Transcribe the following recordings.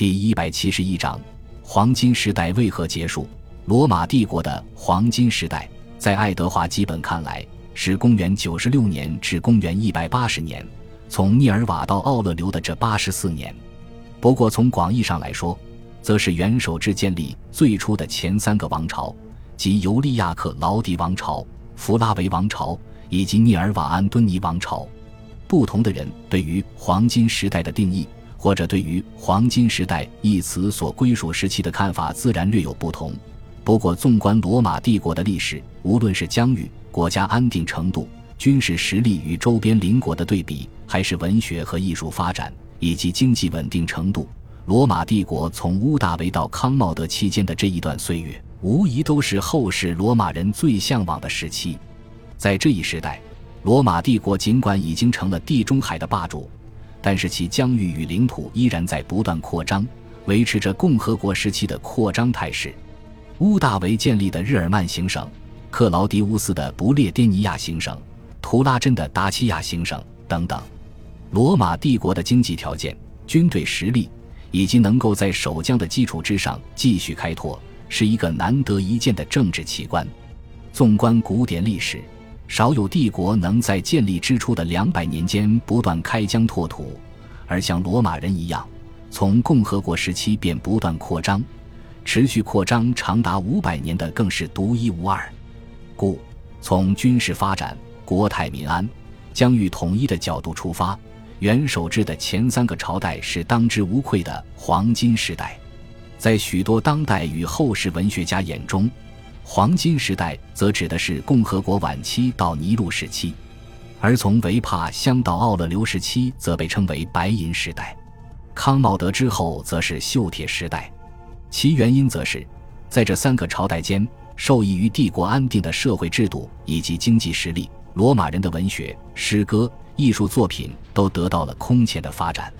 第一百七十一章：黄金时代为何结束？罗马帝国的黄金时代，在爱德华基本看来，是公元九十六年至公元一百八十年，从涅尔瓦到奥勒留的这八十四年。不过，从广义上来说，则是元首制建立最初的前三个王朝，即尤利亚克劳迪王朝、弗拉维王朝以及涅尔瓦安敦尼王朝。不同的人对于黄金时代的定义，或者对于“黄金时代”一词所归属时期的看法，自然略有不同。不过，纵观罗马帝国的历史，无论是疆域、国家安定程度、军事实力与周边邻国的对比，还是文学和艺术发展以及经济稳定程度，罗马帝国从屋大维到康茂德期间的这一段岁月，无疑都是后世罗马人最向往的时期。在这一时代。罗马帝国尽管已经成了地中海的霸主，但是其疆域与领土依然在不断扩张，维持着共和国时期的扩张态势。屋大维建立的日耳曼行省、克劳迪乌斯的不列颠尼亚行省、图拉真的达契亚行省等等，罗马帝国的经济条件、军队实力以及能够在守疆的基础之上继续开拓，是一个难得一见的政治奇观。纵观古典历史。少有帝国能在建立之初的两百年间不断开疆拓土，而像罗马人一样，从共和国时期便不断扩张，持续扩张长达五百年的更是独一无二。故从军事发展、国泰民安、疆域统一的角度出发，元首制的前三个朝代是当之无愧的黄金时代。在许多当代与后世文学家眼中。黄金时代则指的是共和国晚期到尼禄时期，而从维帕乡到奥勒留时期则被称为白银时代。康茂德之后则是锈铁时代，其原因则是在这三个朝代间，受益于帝国安定的社会制度以及经济实力，罗马人的文学、诗歌、艺术作品都得到了空前的发展。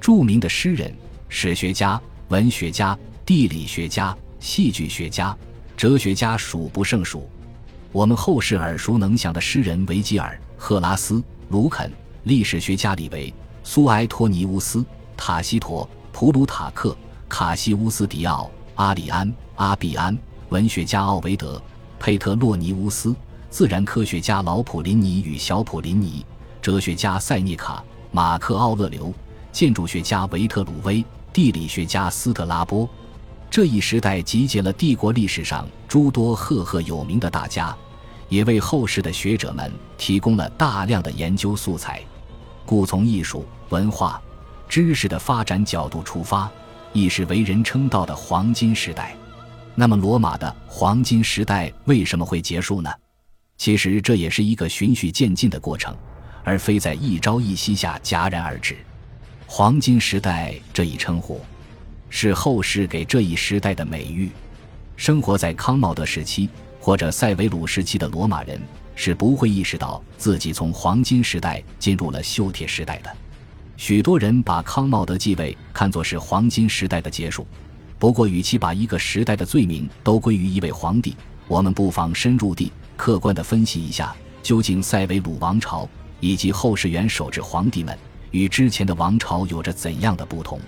著名的诗人、史学家、文学家、地理学家、戏剧学家。哲学家数不胜数，我们后世耳熟能详的诗人维吉尔、赫拉斯、卢肯；历史学家李维、苏埃托尼乌斯、塔西佗、普鲁塔克、卡西乌斯迪奥、阿里安、阿比安；文学家奥维德、佩特洛尼乌斯；自然科学家老普林尼与小普林尼；哲学家塞涅卡、马克奥勒留；建筑学家维特鲁威；地理学家斯特拉波。这一时代集结了帝国历史上诸多赫赫有名的大家，也为后世的学者们提供了大量的研究素材。故从艺术、文化、知识的发展角度出发，亦是为人称道的黄金时代。那么，罗马的黄金时代为什么会结束呢？其实这也是一个循序渐进的过程，而非在一朝一夕下戛然而止。黄金时代这一称呼。是后世给这一时代的美誉。生活在康茂德时期或者塞维鲁时期的罗马人是不会意识到自己从黄金时代进入了锈铁时代的。许多人把康茂德继位看作是黄金时代的结束。不过，与其把一个时代的罪名都归于一位皇帝，我们不妨深入地客观地分析一下，究竟塞维鲁王朝以及后世元首制皇帝们与之前的王朝有着怎样的不同。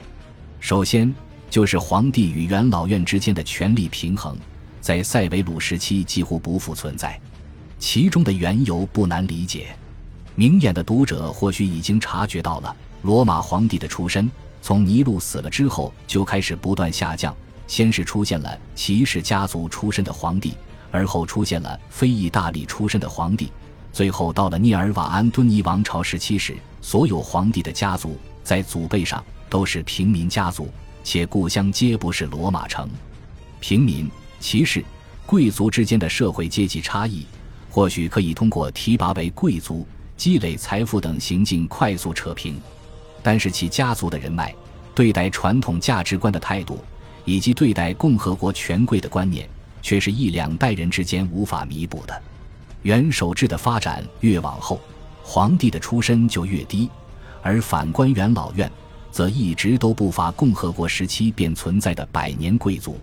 首先，就是皇帝与元老院之间的权力平衡，在塞维鲁时期几乎不复存在，其中的缘由不难理解。明眼的读者或许已经察觉到了，罗马皇帝的出身从尼禄死了之后就开始不断下降。先是出现了骑士家族出身的皇帝，而后出现了非意大利出身的皇帝，最后到了涅尔瓦安敦尼王朝时期时，所有皇帝的家族在祖辈上都是平民家族。且故乡皆不是罗马城，平民、骑士、贵族之间的社会阶级差异，或许可以通过提拔为贵族、积累财富等行径快速扯平，但是其家族的人脉、对待传统价值观的态度，以及对待共和国权贵的观念，却是一两代人之间无法弥补的。元首制的发展越往后，皇帝的出身就越低，而反观元老院。则一直都不乏共和国时期便存在的百年贵族，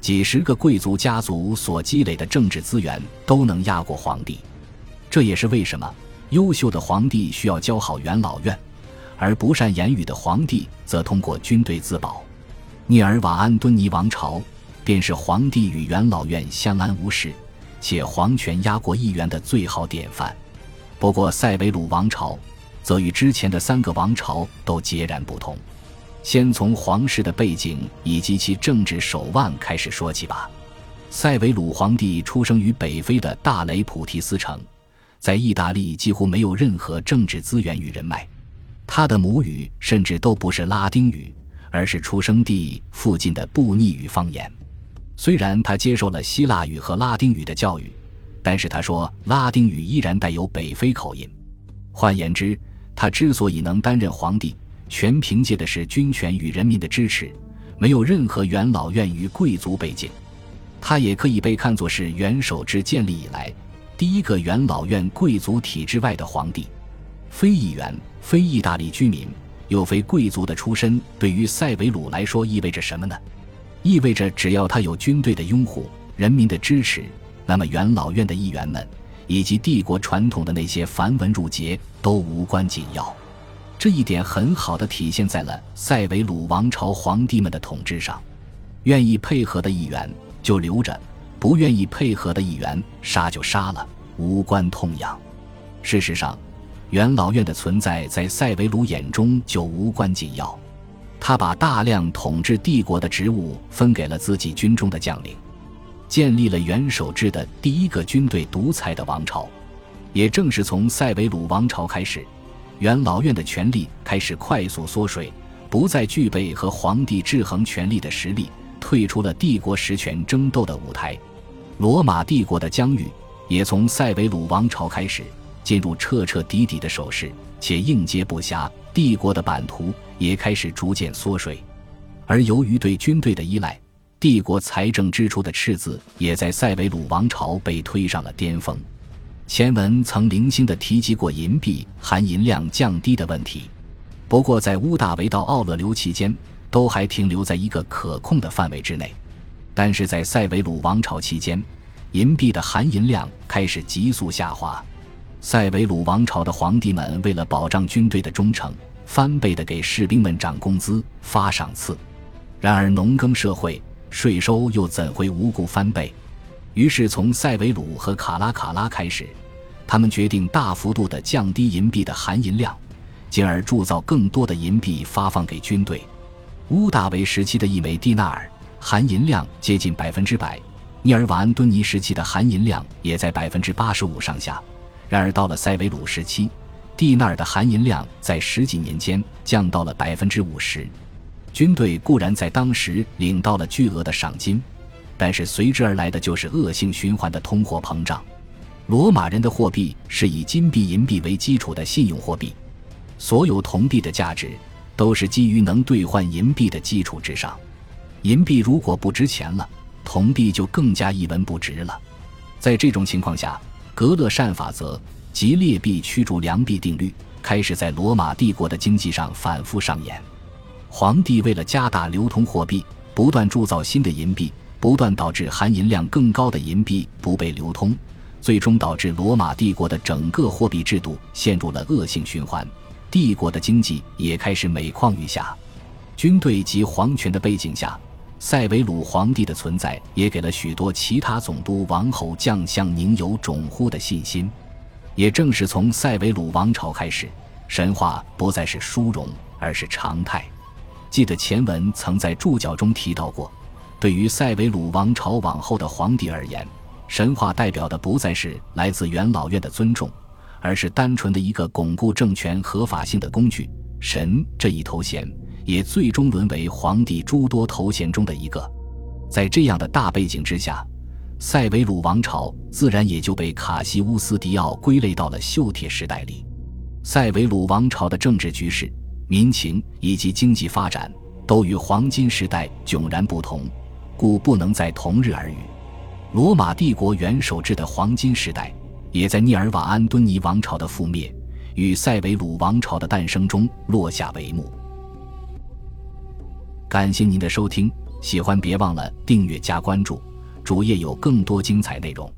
几十个贵族家族所积累的政治资源都能压过皇帝。这也是为什么优秀的皇帝需要交好元老院，而不善言语的皇帝则通过军队自保。涅尔瓦安敦尼王朝便是皇帝与元老院相安无事，且皇权压过议员的最好典范。不过，塞维鲁王朝则与之前的三个王朝都截然不同。先从皇室的背景以及其政治手腕开始说起吧。塞维鲁皇帝出生于北非的大雷普提斯城，在意大利几乎没有任何政治资源与人脉。他的母语甚至都不是拉丁语，而是出生地附近的布匿语方言。虽然他接受了希腊语和拉丁语的教育，但是他说拉丁语依然带有北非口音。换言之，他之所以能担任皇帝，全凭借的是军权与人民的支持，没有任何元老院与贵族背景。他也可以被看作是元首制建立以来第一个元老院贵族体制外的皇帝。非议员、非意大利居民，又非贵族的出身，对于塞维鲁来说意味着什么呢？意味着只要他有军队的拥护、人民的支持，那么元老院的议员们以及帝国传统的那些繁文缛节都无关紧要。这一点很好的体现在了塞维鲁王朝皇帝们的统治上。愿意配合的议员就留着，不愿意配合的议员杀就杀了，无关痛痒。事实上，元老院的存在在塞维鲁眼中就无关紧要。他把大量统治帝国的职务分给了自己军中的将领，建立了元首制的第一个军队独裁的王朝。也正是从塞维鲁王朝开始，元老院的权力开始快速缩水，不再具备和皇帝制衡权力的实力，退出了帝国实权争斗的舞台。罗马帝国的疆域也从塞维鲁王朝开始。进入彻彻底底的守势，且应接不暇。帝国的版图也开始逐渐缩水，而由于对军队的依赖，帝国财政支出的赤字也在塞维鲁王朝被推上了巅峰。前文曾零星地提及过银币含银量降低的问题，不过在乌大维到奥勒留期间，都还停留在一个可控的范围之内。但是在塞维鲁王朝期间，银币的含银量开始急速下滑。塞维鲁王朝的皇帝们为了保障军队的忠诚，翻倍的给士兵们涨工资、发赏赐。然而农耕社会，税收又怎会无故翻倍？于是从塞维鲁和卡拉卡拉开始，他们决定大幅度的降低银币的含银量，进而铸造更多的银币发放给军队。乌大维时期的一枚蒂纳尔含银量接近百分之百，尼尔瓦安敦尼时期的含银量也在百分之八十五上下。然而，到了塞维鲁时期，蒂纳尔的含银量在十几年间降到了百分之五十。军队固然在当时领到了巨额的赏金，但是随之而来的就是恶性循环的通货膨胀。罗马人的货币是以金币、银币为基础的信用货币，所有铜币的价值都是基于能兑换银币的基础之上。银币如果不值钱了，铜币就更加一文不值了。在这种情况下，格勒善法则及劣币驱逐良币定律开始在罗马帝国的经济上反复上演。皇帝为了加大流通货币，不断铸造新的银币，不断导致含银量更高的银币不被流通，最终导致罗马帝国的整个货币制度陷入了恶性循环。帝国的经济也开始每况愈下。军队及皇权的背景下。塞维鲁皇帝的存在也给了许多其他总督、王侯、将相宁有种乎的信心。也正是从塞维鲁王朝开始，神话不再是殊荣，而是常态。记得前文曾在注脚中提到过，对于塞维鲁王朝往后的皇帝而言，神话代表的不再是来自元老院的尊重，而是单纯的一个巩固政权合法性的工具——神这一头衔。也最终沦为皇帝诸多头衔中的一个。在这样的大背景之下，塞维鲁王朝自然也就被卡西乌斯·迪奥归类到了锈铁时代里。塞维鲁王朝的政治局势、民情以及经济发展都与黄金时代迥然不同，故不能在同日而语。罗马帝国元首制的黄金时代，也在涅尔瓦安敦尼王朝的覆灭与塞维鲁王朝的诞生中落下帷幕。感谢您的收听，喜欢别忘了订阅加关注，主页有更多精彩内容。